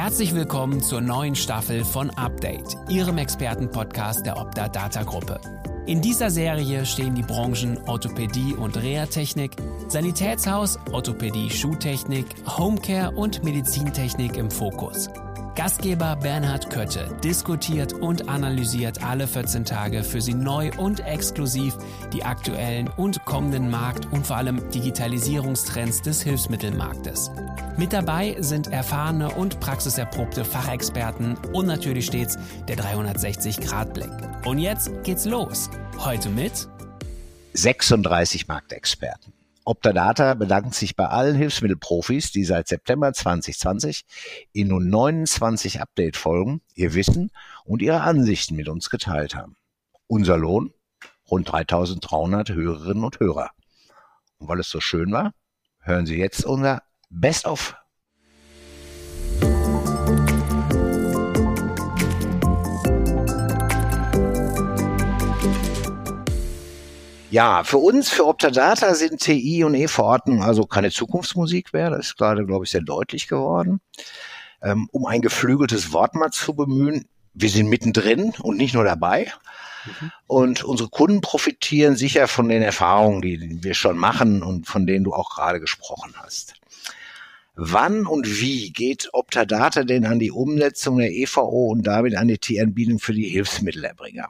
Herzlich willkommen zur neuen Staffel von Update, Ihrem Expertenpodcast der Opta Data Gruppe. In dieser Serie stehen die Branchen Orthopädie und Reha-Technik, Sanitätshaus, Orthopädie, Schuhtechnik, Homecare und Medizintechnik im Fokus. Gastgeber Bernhard Kötte diskutiert und analysiert alle 14 Tage für Sie neu und exklusiv die aktuellen und kommenden Markt- und vor allem Digitalisierungstrends des Hilfsmittelmarktes. Mit dabei sind erfahrene und praxiserprobte Fachexperten und natürlich stets der 360-Grad-Blick. Und jetzt geht's los. Heute mit 36 Marktexperten. Optadata bedankt sich bei allen Hilfsmittelprofis, die seit September 2020 in nun 29 Update-Folgen ihr Wissen und ihre Ansichten mit uns geteilt haben. Unser Lohn? Rund 3300 Hörerinnen und Hörer. Und weil es so schön war, hören Sie jetzt unser Best-of Ja, für uns, für Optadata sind TI und E-Verordnungen also keine Zukunftsmusik mehr. Das ist gerade, glaube ich, sehr deutlich geworden. Ähm, um ein geflügeltes Wort mal zu bemühen, wir sind mittendrin und nicht nur dabei. Mhm. Und unsere Kunden profitieren sicher von den Erfahrungen, die wir schon machen und von denen du auch gerade gesprochen hast. Wann und wie geht Optadata denn an die Umsetzung der EVO und damit an die T-Anbietung für die Hilfsmittelerbringer?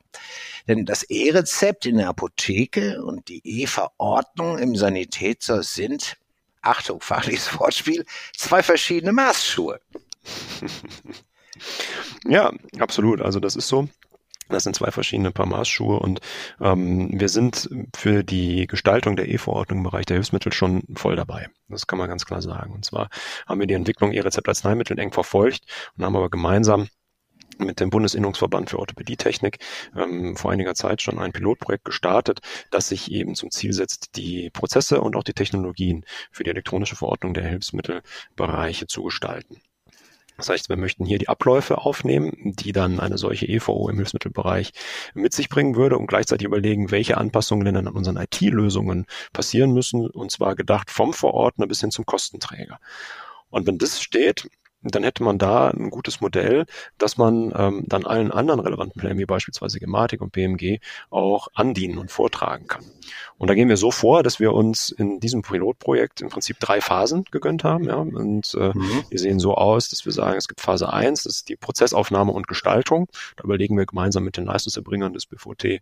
Denn das E-Rezept in der Apotheke und die E-Verordnung im Sanitätshaus sind, Achtung, fachliches Wortspiel, zwei verschiedene Maßschuhe. Ja, absolut. Also das ist so. Das sind zwei verschiedene Paar Maßschuhe und ähm, wir sind für die Gestaltung der E-Verordnung im Bereich der Hilfsmittel schon voll dabei. Das kann man ganz klar sagen. Und zwar haben wir die Entwicklung E-Rezept-Arzneimittel eng verfolgt und haben aber gemeinsam mit dem Bundesinnungsverband für Orthopädietechnik ähm, vor einiger Zeit schon ein Pilotprojekt gestartet, das sich eben zum Ziel setzt, die Prozesse und auch die Technologien für die elektronische Verordnung der Hilfsmittelbereiche zu gestalten. Das heißt, wir möchten hier die Abläufe aufnehmen, die dann eine solche EVO im Hilfsmittelbereich mit sich bringen würde und gleichzeitig überlegen, welche Anpassungen denn an unseren IT-Lösungen passieren müssen, und zwar gedacht vom Verordner bis hin zum Kostenträger. Und wenn das steht, dann hätte man da ein gutes Modell, dass man ähm, dann allen anderen relevanten Plänen, wie beispielsweise Gematik und BMG, auch andienen und vortragen kann. Und da gehen wir so vor, dass wir uns in diesem Pilotprojekt im Prinzip drei Phasen gegönnt haben. Ja? Und äh, mhm. die sehen so aus, dass wir sagen, es gibt Phase eins, das ist die Prozessaufnahme und Gestaltung. Da überlegen wir gemeinsam mit den Leistungserbringern des BVT, ähm,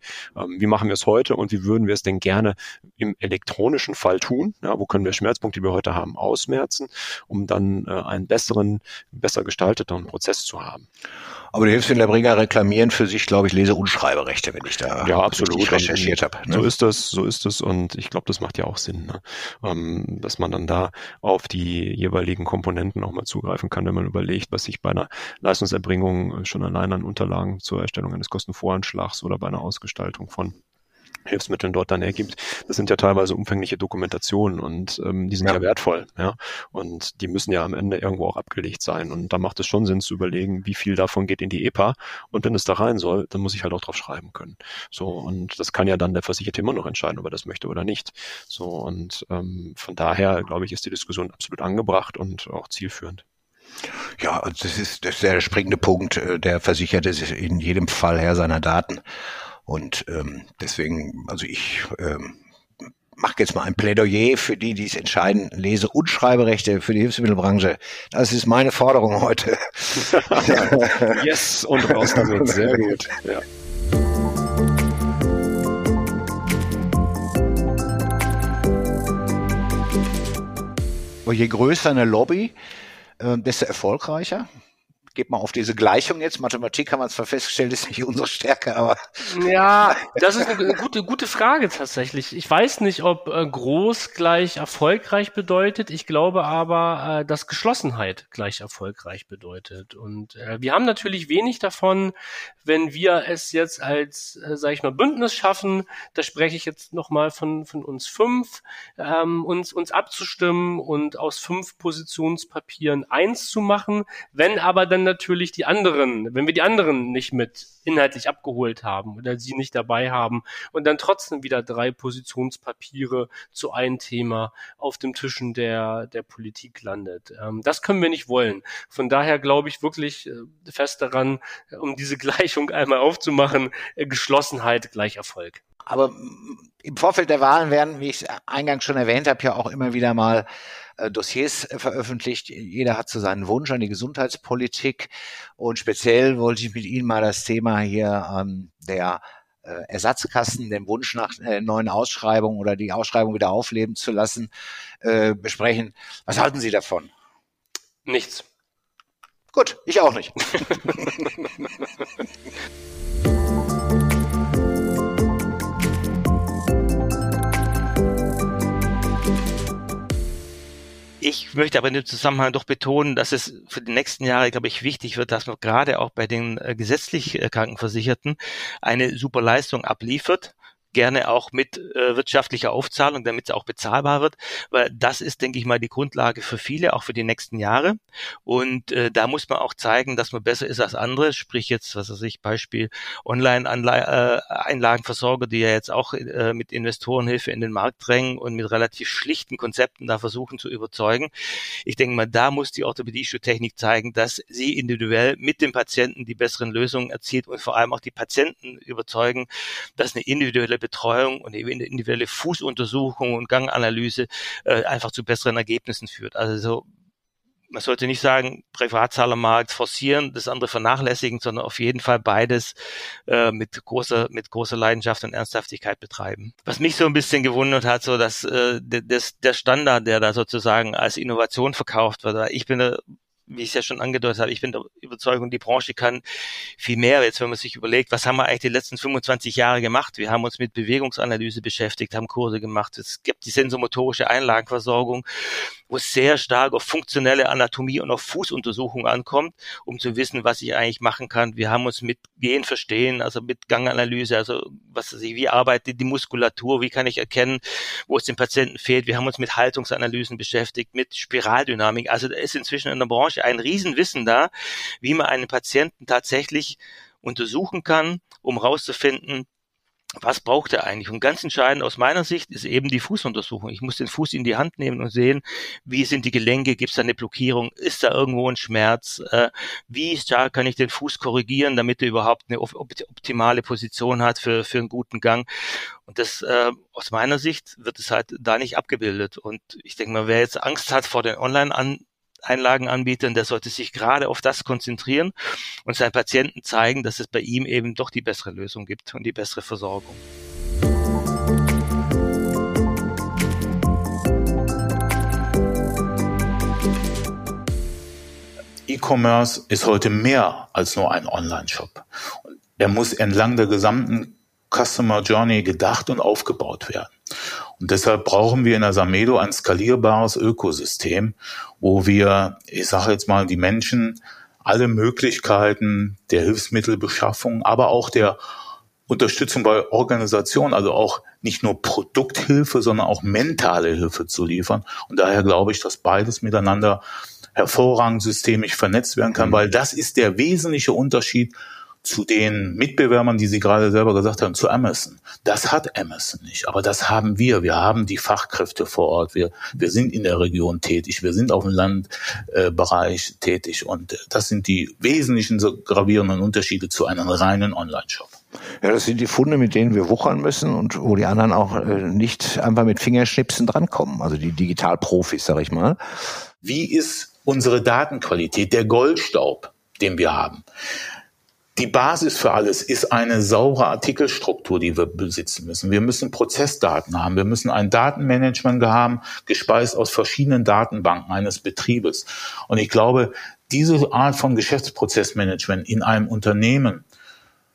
wie machen wir es heute und wie würden wir es denn gerne im elektronischen Fall tun? Ja? Wo können wir Schmerzpunkte, die wir heute haben, ausmerzen, um dann äh, einen besseren besser gestalteten Prozess zu haben. Aber die Hilfsmittelerbringer reklamieren für sich, glaube ich, Lese- und Schreiberechte, wenn ich da ja, absolut. recherchiert habe. Ne? So ist das, so ist es und ich glaube, das macht ja auch Sinn, ne? ähm, dass man dann da auf die jeweiligen Komponenten auch mal zugreifen kann, wenn man überlegt, was sich bei einer Leistungserbringung schon allein an Unterlagen zur Erstellung eines Kostenvoranschlags oder bei einer Ausgestaltung von Hilfsmitteln dort dann ergibt. Das sind ja teilweise umfängliche Dokumentationen und ähm, die sind ja. ja. wertvoll, ja. Und die müssen ja am Ende irgendwo auch abgelegt sein. Und da macht es schon Sinn zu überlegen, wie viel davon geht in die EPA. Und wenn es da rein soll, dann muss ich halt auch drauf schreiben können. So, und das kann ja dann der Versicherte immer noch entscheiden, ob er das möchte oder nicht. So, und ähm, von daher, glaube ich, ist die Diskussion absolut angebracht und auch zielführend. Ja, das ist, das ist der springende Punkt. Äh, der Versicherte ist in jedem Fall Herr seiner Daten. Und ähm, deswegen, also ich ähm, mache jetzt mal ein Plädoyer für die, die es entscheiden, Lese- und Schreiberechte für die Hilfsmittelbranche. Das ist meine Forderung heute. yes, und raus damit. Sehr gut. Ja. Je größer eine Lobby, äh, desto erfolgreicher geht mal auf diese Gleichung jetzt. Mathematik haben wir zwar festgestellt, ist nicht unsere Stärke, aber. Ja, das ist eine gute, gute Frage tatsächlich. Ich weiß nicht, ob äh, groß gleich erfolgreich bedeutet. Ich glaube aber, äh, dass Geschlossenheit gleich erfolgreich bedeutet. Und äh, wir haben natürlich wenig davon, wenn wir es jetzt als, äh, sage ich mal, Bündnis schaffen. Da spreche ich jetzt nochmal von, von uns fünf, ähm, uns, uns abzustimmen und aus fünf Positionspapieren eins zu machen. Wenn aber dann natürlich die anderen, wenn wir die anderen nicht mit inhaltlich abgeholt haben oder sie nicht dabei haben und dann trotzdem wieder drei Positionspapiere zu einem Thema auf dem Tischen der, der Politik landet. Ähm, das können wir nicht wollen. Von daher glaube ich wirklich äh, fest daran, um diese Gleichung einmal aufzumachen, äh, Geschlossenheit gleich Erfolg. Aber im Vorfeld der Wahlen werden, wie ich eingangs schon erwähnt habe, ja auch immer wieder mal äh, Dossiers äh, veröffentlicht. Jeder hat so seinen Wunsch an die Gesundheitspolitik. Und speziell wollte ich mit Ihnen mal das Thema hier ähm, der äh, Ersatzkassen, dem Wunsch nach äh, neuen Ausschreibungen oder die Ausschreibung wieder aufleben zu lassen, äh, besprechen. Was halten Sie davon? Nichts. Gut, ich auch nicht. Ich möchte aber in dem Zusammenhang doch betonen, dass es für die nächsten Jahre, glaube ich, wichtig wird, dass man gerade auch bei den äh, gesetzlich äh, Krankenversicherten eine super Leistung abliefert gerne auch mit äh, wirtschaftlicher Aufzahlung, damit es auch bezahlbar wird, weil das ist, denke ich mal, die Grundlage für viele, auch für die nächsten Jahre. Und äh, da muss man auch zeigen, dass man besser ist als andere, sprich jetzt, was weiß ich, Beispiel Online-Einlagenversorger, äh, die ja jetzt auch äh, mit Investorenhilfe in den Markt drängen und mit relativ schlichten Konzepten da versuchen zu überzeugen. Ich denke mal, da muss die orthopädische Technik zeigen, dass sie individuell mit dem Patienten die besseren Lösungen erzielt und vor allem auch die Patienten überzeugen, dass eine individuelle Betreuung und individuelle Fußuntersuchung und Ganganalyse äh, einfach zu besseren Ergebnissen führt. Also so, man sollte nicht sagen, Privatzahlermarkt forcieren, das andere vernachlässigen, sondern auf jeden Fall beides äh, mit großer mit großer Leidenschaft und Ernsthaftigkeit betreiben. Was mich so ein bisschen gewundert hat, so dass äh, das, der Standard, der da sozusagen als Innovation verkauft wird, ich bin wie ich es ja schon angedeutet habe, ich bin der Überzeugung, die Branche kann viel mehr. Jetzt, wenn man sich überlegt, was haben wir eigentlich die letzten 25 Jahre gemacht? Wir haben uns mit Bewegungsanalyse beschäftigt, haben Kurse gemacht. Es gibt die sensomotorische Einlagenversorgung, wo es sehr stark auf funktionelle Anatomie und auf Fußuntersuchung ankommt, um zu wissen, was ich eigentlich machen kann. Wir haben uns mit Gehen verstehen, also mit Ganganalyse, also was weiß ich, wie arbeitet die Muskulatur, wie kann ich erkennen, wo es dem Patienten fehlt. Wir haben uns mit Haltungsanalysen beschäftigt, mit Spiraldynamik. Also da ist inzwischen in der Branche Branche ein Riesenwissen da, wie man einen Patienten tatsächlich untersuchen kann, um herauszufinden, was braucht er eigentlich? Und ganz entscheidend aus meiner Sicht ist eben die Fußuntersuchung. Ich muss den Fuß in die Hand nehmen und sehen, wie sind die Gelenke, gibt es da eine Blockierung, ist da irgendwo ein Schmerz, äh, wie stark kann ich den Fuß korrigieren, damit er überhaupt eine optimale Position hat für, für einen guten Gang. Und das äh, aus meiner Sicht wird es halt da nicht abgebildet. Und ich denke mal, wer jetzt Angst hat vor den Online- Einlagenanbietern, der sollte sich gerade auf das konzentrieren und seinen Patienten zeigen, dass es bei ihm eben doch die bessere Lösung gibt und die bessere Versorgung. E-Commerce ist heute mehr als nur ein Online-Shop. Er muss entlang der gesamten Customer Journey gedacht und aufgebaut werden. Und deshalb brauchen wir in der Samedo ein skalierbares Ökosystem, wo wir, ich sage jetzt mal, die Menschen alle Möglichkeiten der Hilfsmittelbeschaffung, aber auch der Unterstützung bei Organisation, also auch nicht nur Produkthilfe, sondern auch mentale Hilfe zu liefern. Und daher glaube ich, dass beides miteinander hervorragend systemisch vernetzt werden kann, mhm. weil das ist der wesentliche Unterschied zu den Mitbewerbern, die Sie gerade selber gesagt haben, zu Amazon. Das hat Amazon nicht, aber das haben wir. Wir haben die Fachkräfte vor Ort. Wir, wir sind in der Region tätig. Wir sind auf dem Landbereich äh, tätig. Und das sind die wesentlichen so gravierenden Unterschiede zu einem reinen Online-Shop. Ja, das sind die Funde, mit denen wir wuchern müssen und wo die anderen auch äh, nicht einfach mit Fingerschnipsen drankommen. Also die Digitalprofis, sag ich mal. Wie ist unsere Datenqualität, der Goldstaub, den wir haben? Die Basis für alles ist eine saure Artikelstruktur, die wir besitzen müssen. Wir müssen Prozessdaten haben. Wir müssen ein Datenmanagement haben, gespeist aus verschiedenen Datenbanken eines Betriebes. Und ich glaube, diese Art von Geschäftsprozessmanagement in einem Unternehmen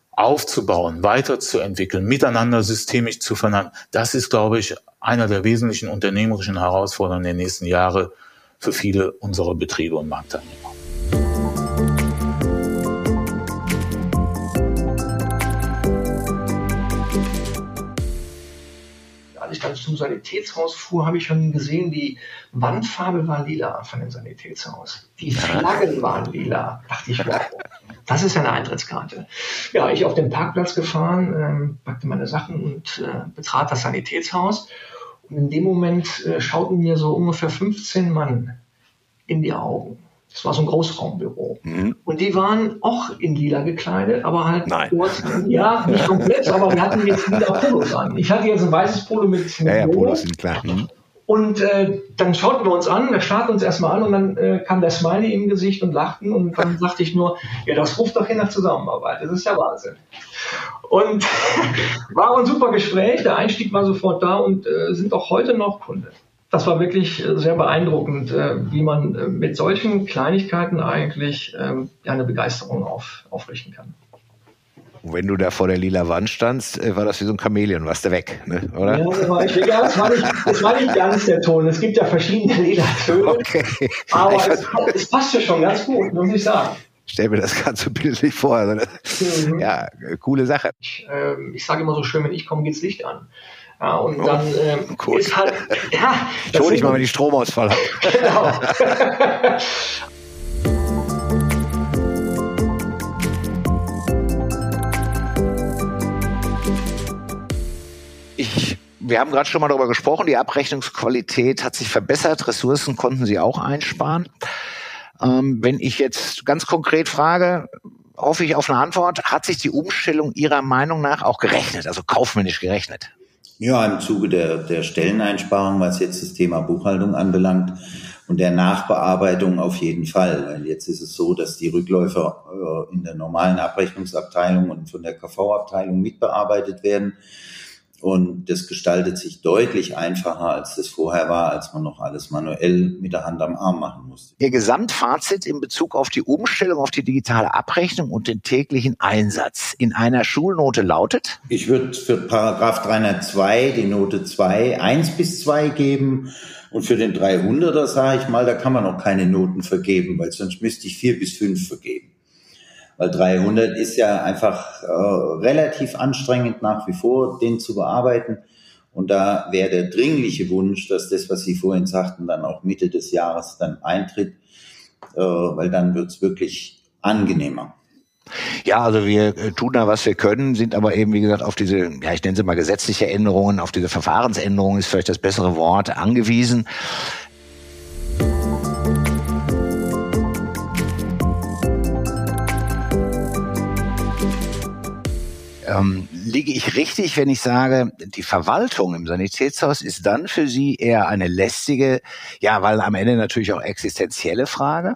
aufzubauen, weiterzuentwickeln, miteinander systemisch zu vernetzen, das ist, glaube ich, einer der wesentlichen unternehmerischen Herausforderungen der nächsten Jahre für viele unserer Betriebe und Marktteilnehmer. Zum Sanitätshaus fuhr, habe ich schon gesehen, wie Wandfarbe war lila von dem Sanitätshaus. Die Flaggen waren lila. Dachte ich, wow, das ist ja eine Eintrittskarte. Ja, ich auf den Parkplatz gefahren, ähm, packte meine Sachen und äh, betrat das Sanitätshaus. Und in dem Moment äh, schauten mir so ungefähr 15 Mann in die Augen. Das war so ein Großraumbüro. Mhm. Und die waren auch in lila gekleidet, aber halt Nein. kurz, ja, nicht komplett, aber wir hatten jetzt lila Polos an. Ich hatte jetzt ein weißes Polo mit, mit Ja, ja. Polos sind klar. Mhm. Und äh, dann schauten wir uns an, er starrte uns erstmal an und dann äh, kam der Smiley im Gesicht und lachten und dann sagte ich nur, ja, das ruft doch hin nach Zusammenarbeit, das ist ja Wahnsinn. Und war ein super Gespräch, der Einstieg war sofort da und äh, sind auch heute noch Kunde. Das war wirklich äh, sehr beeindruckend, äh, wie man äh, mit solchen Kleinigkeiten eigentlich ähm, eine Begeisterung auf, aufrichten kann. Wenn du da vor der lila Wand standst, äh, war das wie so ein Chamäleon, warst du weg, ne? oder? Ja, das war, ich, das, war nicht, das war nicht ganz der Ton. Es gibt ja verschiedene lila Töne. Okay. Aber es, es passte schon ganz gut, muss ich sagen. stell mir das gerade so bildlich vor. Also, Mhm. Ja, äh, coole Sache. Ich, ähm, ich sage immer so schön, wenn ich komme, geht's Licht an. Ja, und Oh, dann ähm, gut. ist halt, ja, Ich das hol dich mal, wenn ich Stromausfall habe. Genau. Ich, wir haben gerade schon mal darüber gesprochen, die Abrechnungsqualität hat sich verbessert, Ressourcen konnten Sie auch einsparen. Ähm, wenn ich jetzt ganz konkret frage, hoffe ich auf eine Antwort, hat sich die Umstellung Ihrer Meinung nach auch gerechnet, also kaufmännisch gerechnet? Ja, im Zuge der, der Stelleneinsparung, was jetzt das Thema Buchhaltung anbelangt und der Nachbearbeitung auf jeden Fall. Weil jetzt ist es so, dass die Rückläufer äh, in der normalen Abrechnungsabteilung und von der KV-Abteilung mitbearbeitet werden. Und das gestaltet sich deutlich einfacher, als das vorher war, als man noch alles manuell mit der Hand am Arm machen musste. Ihr Gesamtfazit in Bezug auf die Umstellung auf die digitale Abrechnung und den täglichen Einsatz in einer Schulnote lautet? Ich würde für Paragraph 302 die Note 2, 1 bis 2 geben. Und für den 300er sage ich mal, da kann man noch keine Noten vergeben, weil sonst müsste ich 4 bis 5 vergeben. Weil 300 ist ja einfach äh, relativ anstrengend nach wie vor, den zu bearbeiten. Und da wäre der dringliche Wunsch, dass das, was Sie vorhin sagten, dann auch Mitte des Jahres dann eintritt, äh, weil dann wird's wirklich angenehmer. Ja, also wir äh, tun da, was wir können, sind aber eben, wie gesagt, auf diese, ja, ich nenne sie mal gesetzliche Änderungen, auf diese Verfahrensänderungen ist vielleicht das bessere Wort, angewiesen. Ähm, liege ich richtig, wenn ich sage, die Verwaltung im Sanitätshaus ist dann für Sie eher eine lästige, ja, weil am Ende natürlich auch existenzielle Frage?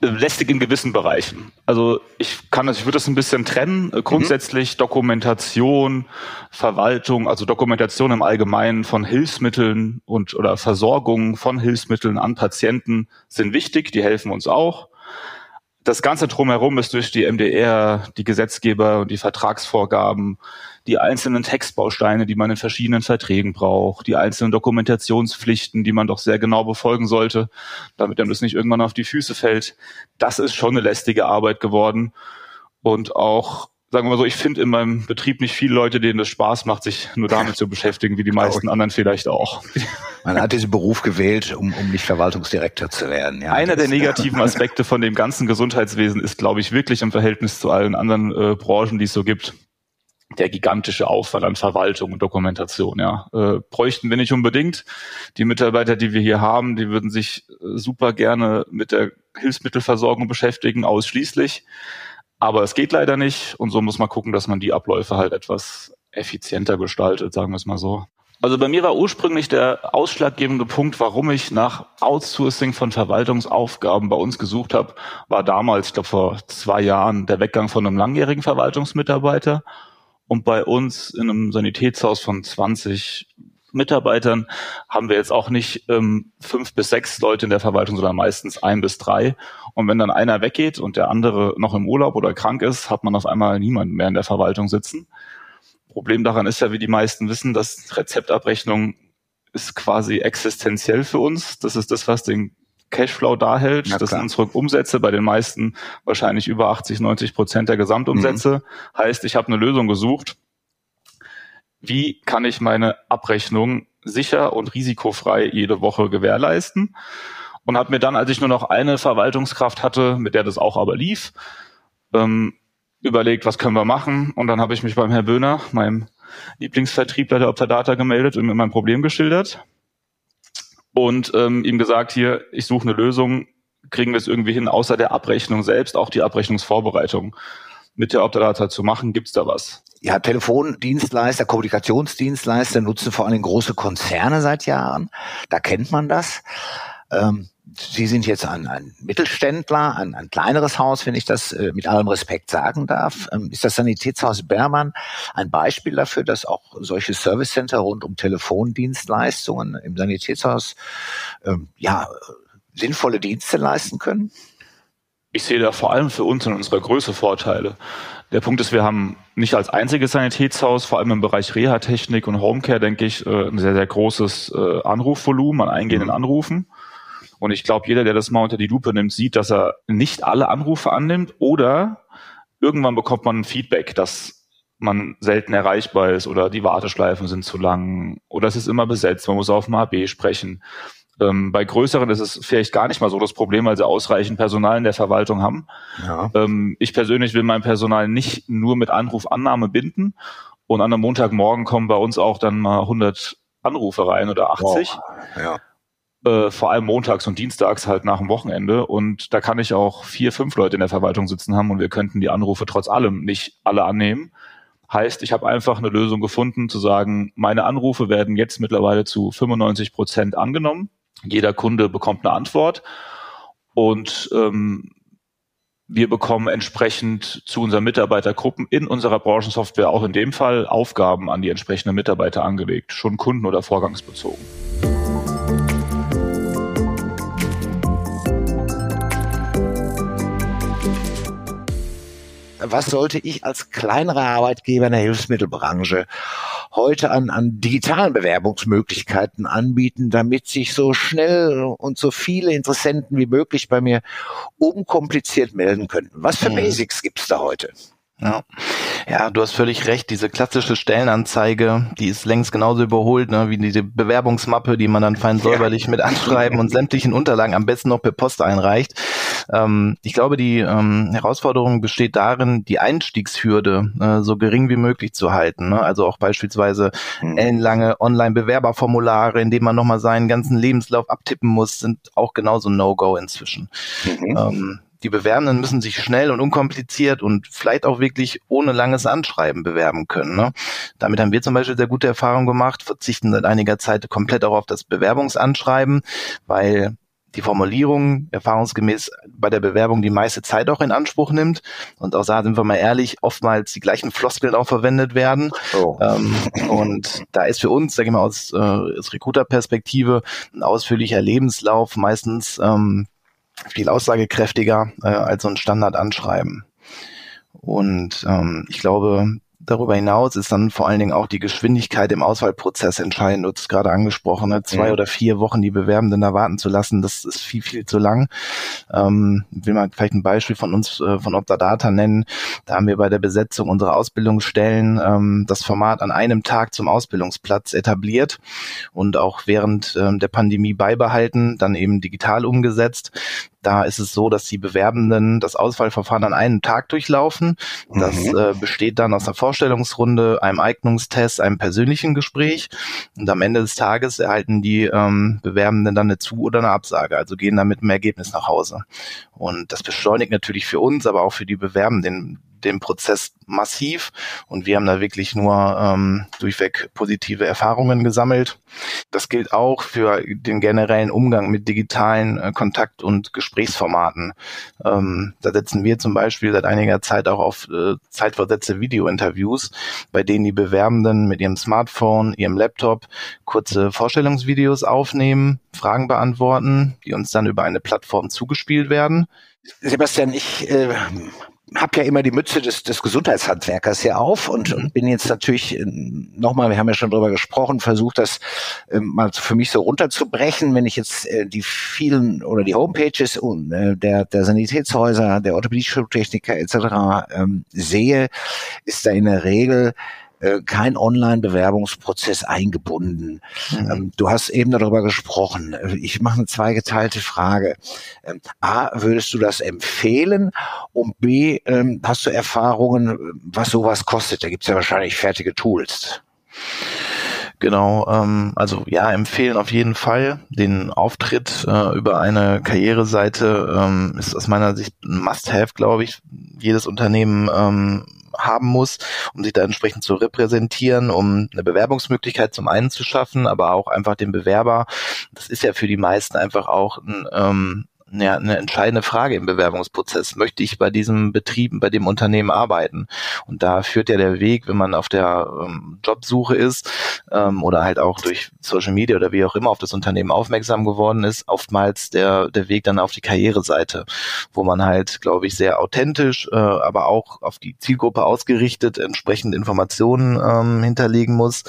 lästig in gewissen Bereichen. Also ich kann das, ich würde das ein bisschen trennen. Äh, Grundsätzlich Dokumentation, Verwaltung, also Dokumentation im Allgemeinen von Hilfsmitteln und oder Versorgung von Hilfsmitteln an Patienten sind wichtig, die helfen uns auch. Das Ganze drumherum ist durch die MDR, die Gesetzgeber und die Vertragsvorgaben, die einzelnen Textbausteine, die man in verschiedenen Verträgen braucht, die einzelnen Dokumentationspflichten, die man doch sehr genau befolgen sollte, damit einem das nicht irgendwann auf die Füße fällt. Das ist schon eine lästige Arbeit geworden. Und auch, sagen wir mal so, ich finde in meinem Betrieb nicht viele Leute, denen das Spaß macht, sich nur damit zu beschäftigen, wie die meisten anderen vielleicht auch. Man hat diesen Beruf gewählt, um, um nicht Verwaltungsdirektor zu werden. Ja, Einer der negativen Aspekte von dem ganzen Gesundheitswesen ist, glaube ich, wirklich im Verhältnis zu allen anderen äh, Branchen, die es so gibt, der gigantische Aufwand an Verwaltung und Dokumentation. Ja, äh, bräuchten wir nicht unbedingt. Die Mitarbeiter, die wir hier haben, die würden sich äh, super gerne mit der Hilfsmittelversorgung beschäftigen, ausschließlich. Aber es geht leider nicht. Und so muss man gucken, dass man die Abläufe halt etwas effizienter gestaltet, sagen wir es mal so. Also bei mir war ursprünglich der ausschlaggebende Punkt, warum ich nach Outsourcing von Verwaltungsaufgaben bei uns gesucht habe, war damals, ich glaube vor zwei Jahren, der Weggang von einem langjährigen Verwaltungsmitarbeiter. Und bei uns in einem Sanitätshaus von 20 Mitarbeitern haben wir jetzt auch nicht ähm, fünf bis sechs Leute in der Verwaltung, sondern meistens ein bis drei. Und wenn dann einer weggeht und der andere noch im Urlaub oder krank ist, hat man auf einmal niemanden mehr in der Verwaltung sitzen. Problem daran ist ja, wie die meisten wissen, dass Rezeptabrechnung ist quasi existenziell für uns. Das ist das, was den Cashflow darhält. Na das sind unsere Umsätze, bei den meisten wahrscheinlich über 80, 90 Prozent der Gesamtumsätze. Heißt, ich habe eine Lösung gesucht. Wie kann ich meine Abrechnung sicher und risikofrei jede Woche gewährleisten. Und habe mir dann, als ich nur noch eine Verwaltungskraft hatte, mit der das auch aber lief, ähm, überlegt, was können wir machen. Und dann habe ich mich beim Herrn Böhner, meinem Lieblingsvertriebler der Optadata, gemeldet und mir mein Problem geschildert. Und ähm, ihm gesagt, hier, ich suche eine Lösung, kriegen wir es irgendwie hin, außer der Abrechnung selbst, auch die Abrechnungsvorbereitung mit der Optadata zu machen. Gibt es da was? Ja, Telefondienstleister, Kommunikationsdienstleister nutzen vor allem große Konzerne seit Jahren. Da kennt man das. Ähm, Sie sind jetzt ein, ein Mittelständler, ein, ein kleineres Haus, wenn ich das äh, mit allem Respekt sagen darf. Ähm, ist das Sanitätshaus Bermann ein Beispiel dafür, dass auch solche Service Center rund um Telefondienstleistungen im Sanitätshaus ähm, ja sinnvolle Dienste leisten können? Ich sehe da vor allem für uns in unserer Größe Vorteile. Der Punkt ist, wir haben nicht als einziges Sanitätshaus, vor allem im Bereich Reha-Technik und Homecare, denke ich, äh, ein sehr, sehr großes äh, Anrufvolumen an eingehenden mhm. Anrufen. Und ich glaube, jeder, der das mal unter die Lupe nimmt, sieht, dass er nicht alle Anrufe annimmt oder irgendwann bekommt man ein Feedback, dass man selten erreichbar ist oder die Warteschleifen sind zu lang oder es ist immer besetzt, man muss auf dem AB sprechen. Ähm, bei größeren ist es vielleicht gar nicht mal so das Problem, weil sie ausreichend Personal in der Verwaltung haben. Ja. Ähm, ich persönlich will mein Personal nicht nur mit Anrufannahme binden. Und an einem Montagmorgen kommen bei uns auch dann mal 100 Anrufe rein oder 80. Wow. Ja. Äh, vor allem montags und dienstags halt nach dem Wochenende. Und da kann ich auch vier, fünf Leute in der Verwaltung sitzen haben und wir könnten die Anrufe trotz allem nicht alle annehmen. Heißt, ich habe einfach eine Lösung gefunden, zu sagen, meine Anrufe werden jetzt mittlerweile zu 95 Prozent angenommen. Jeder Kunde bekommt eine Antwort und ähm, wir bekommen entsprechend zu unseren Mitarbeitergruppen in unserer Branchensoftware auch in dem Fall Aufgaben an die entsprechenden Mitarbeiter angelegt, schon kunden- oder vorgangsbezogen. Was sollte ich als kleinerer Arbeitgeber in der Hilfsmittelbranche heute an, an digitalen Bewerbungsmöglichkeiten anbieten, damit sich so schnell und so viele Interessenten wie möglich bei mir unkompliziert melden können? Was für mhm. Basics gibt's da heute? Ja. ja, du hast völlig recht. Diese klassische Stellenanzeige, die ist längst genauso überholt, ne, wie diese Bewerbungsmappe, die man dann fein säuberlich ja. mit anschreiben und sämtlichen Unterlagen am besten noch per Post einreicht. Ähm, ich glaube, die ähm, Herausforderung besteht darin, die Einstiegshürde äh, so gering wie möglich zu halten. Ne? Also auch beispielsweise mhm. ellenlange Online-Bewerberformulare, in denen man nochmal seinen ganzen Lebenslauf abtippen muss, sind auch genauso No-Go inzwischen. Mhm. Ähm, die Bewerbenden müssen sich schnell und unkompliziert und vielleicht auch wirklich ohne langes Anschreiben bewerben können. Ne? Damit haben wir zum Beispiel sehr gute Erfahrungen gemacht, verzichten seit einiger Zeit komplett auch auf das Bewerbungsanschreiben, weil die Formulierung erfahrungsgemäß bei der Bewerbung die meiste Zeit auch in Anspruch nimmt. Und auch da sind wir mal ehrlich, oftmals die gleichen Floskeln auch verwendet werden. Oh. Ähm, und da ist für uns, sage ich mal, aus, äh, aus Recruiter-Perspektive ein ausführlicher Lebenslauf meistens ähm, viel aussagekräftiger äh, als so ein Standardanschreiben. Und ähm, ich glaube, Darüber hinaus ist dann vor allen Dingen auch die Geschwindigkeit im Auswahlprozess entscheidend. Du hast es gerade angesprochen, ne? zwei mhm. oder vier Wochen die Bewerbenden da warten zu lassen, das ist viel, viel zu lang. Ähm, will mal vielleicht ein Beispiel von uns, äh, von Optadata nennen. Da haben wir bei der Besetzung unserer Ausbildungsstellen ähm, das Format an einem Tag zum Ausbildungsplatz etabliert und auch während ähm, der Pandemie beibehalten, dann eben digital umgesetzt. Da ist es so, dass die Bewerbenden das Auswahlverfahren an einem Tag durchlaufen. Das mhm. äh, besteht dann aus einer Vorstellungsrunde, einem Eignungstest, einem persönlichen Gespräch. Und am Ende des Tages erhalten die ähm, Bewerbenden dann eine Zu- oder eine Absage, also gehen dann mit einem Ergebnis nach Hause. Und das beschleunigt natürlich für uns, aber auch für die Bewerbenden den Prozess massiv und wir haben da wirklich nur ähm, durchweg positive Erfahrungen gesammelt. Das gilt auch für den generellen Umgang mit digitalen äh, Kontakt- und Gesprächsformaten. Ähm, da setzen wir zum Beispiel seit einiger Zeit auch auf äh, zeitversetzte Videointerviews, bei denen die Bewerbenden mit ihrem Smartphone, ihrem Laptop kurze Vorstellungsvideos aufnehmen, Fragen beantworten, die uns dann über eine Plattform zugespielt werden. Sebastian, ich äh, habe ja immer die Mütze des, des Gesundheitshandwerkers hier auf und, und bin jetzt natürlich äh, nochmal, wir haben ja schon drüber gesprochen, versucht das äh, mal für mich so runterzubrechen, wenn ich jetzt äh, die vielen oder die Homepages und, äh, der, der Sanitätshäuser, der Orthopädie-Schultechniker etc. Ähm, sehe, ist da in der Regel äh, kein Online-Bewerbungsprozess eingebunden. Mhm. Ähm, du hast eben darüber gesprochen. Ich mache eine zweigeteilte Frage. Ähm, A, würdest du das empfehlen? Und B, ähm, hast du Erfahrungen, was sowas kostet? Da gibt's ja wahrscheinlich fertige Tools. Genau, ähm, also ja, empfehlen auf jeden Fall. Den Auftritt äh, über eine Karriereseite ähm, ist aus meiner Sicht ein Must-Have, glaube ich. Jedes Unternehmen ähm, haben muss, um sich da entsprechend zu repräsentieren, um eine Bewerbungsmöglichkeit zum einen zu schaffen, aber auch einfach den Bewerber. Das ist ja für die meisten einfach auch ein ähm, ja, eine entscheidende Frage im Bewerbungsprozess. Möchte ich bei diesem Betrieb, bei dem Unternehmen arbeiten? Und da führt ja der Weg, wenn man auf der ähm, Jobsuche ist ähm, oder halt auch durch Social Media oder wie auch immer auf das Unternehmen aufmerksam geworden ist, oftmals der, der Weg dann auf die Karriereseite, wo man halt, glaube ich, sehr authentisch, äh, aber auch auf die Zielgruppe ausgerichtet entsprechend Informationen ähm, hinterlegen muss.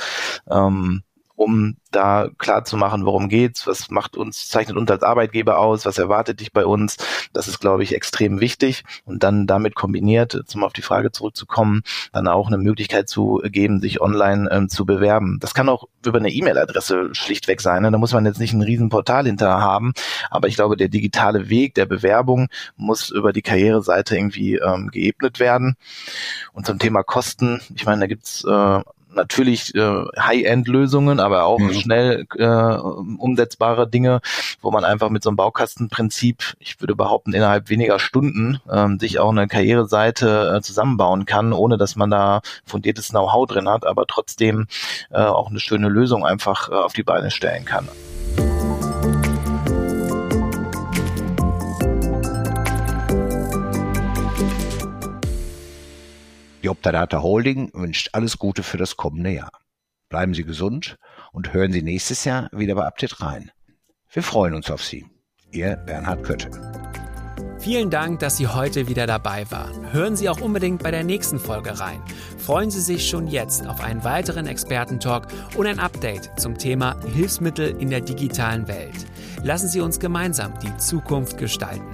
Ähm, um da klar zu machen, worum geht's, was macht uns, zeichnet uns als Arbeitgeber aus, was erwartet dich bei uns. Das ist, glaube ich, extrem wichtig. Und dann damit kombiniert, zum auf die Frage zurückzukommen, dann auch eine Möglichkeit zu geben, sich online ähm, zu bewerben. Das kann auch über eine E-Mail-Adresse schlichtweg sein. Ne? Da muss man jetzt nicht ein Riesenportal hinter haben. Aber ich glaube, der digitale Weg der Bewerbung muss über die Karriereseite irgendwie ähm, geebnet werden. Und zum Thema Kosten, ich meine, da gibt's äh, natürlich äh, High-End-Lösungen, aber auch mhm. schnell äh, umsetzbare Dinge, wo man einfach mit so einem Baukastenprinzip, ich würde behaupten, innerhalb weniger Stunden ähm, sich auch eine Karriereseite äh, zusammenbauen kann, ohne dass man da fundiertes Know-how drin hat, aber trotzdem äh, auch eine schöne Lösung einfach äh, auf die Beine stellen kann. Die Optadata Holding wünscht alles Gute für das kommende Jahr. Bleiben Sie gesund und hören Sie nächstes Jahr wieder bei Update rein. Wir freuen uns auf Sie. Ihr Bernhard Kötte. Vielen Dank, dass Sie heute wieder dabei waren. Hören Sie auch unbedingt bei der nächsten Folge rein. Freuen Sie sich schon jetzt auf einen weiteren Expertentalk und ein Update zum Thema Hilfsmittel in der digitalen Welt. Lassen Sie uns gemeinsam die Zukunft gestalten.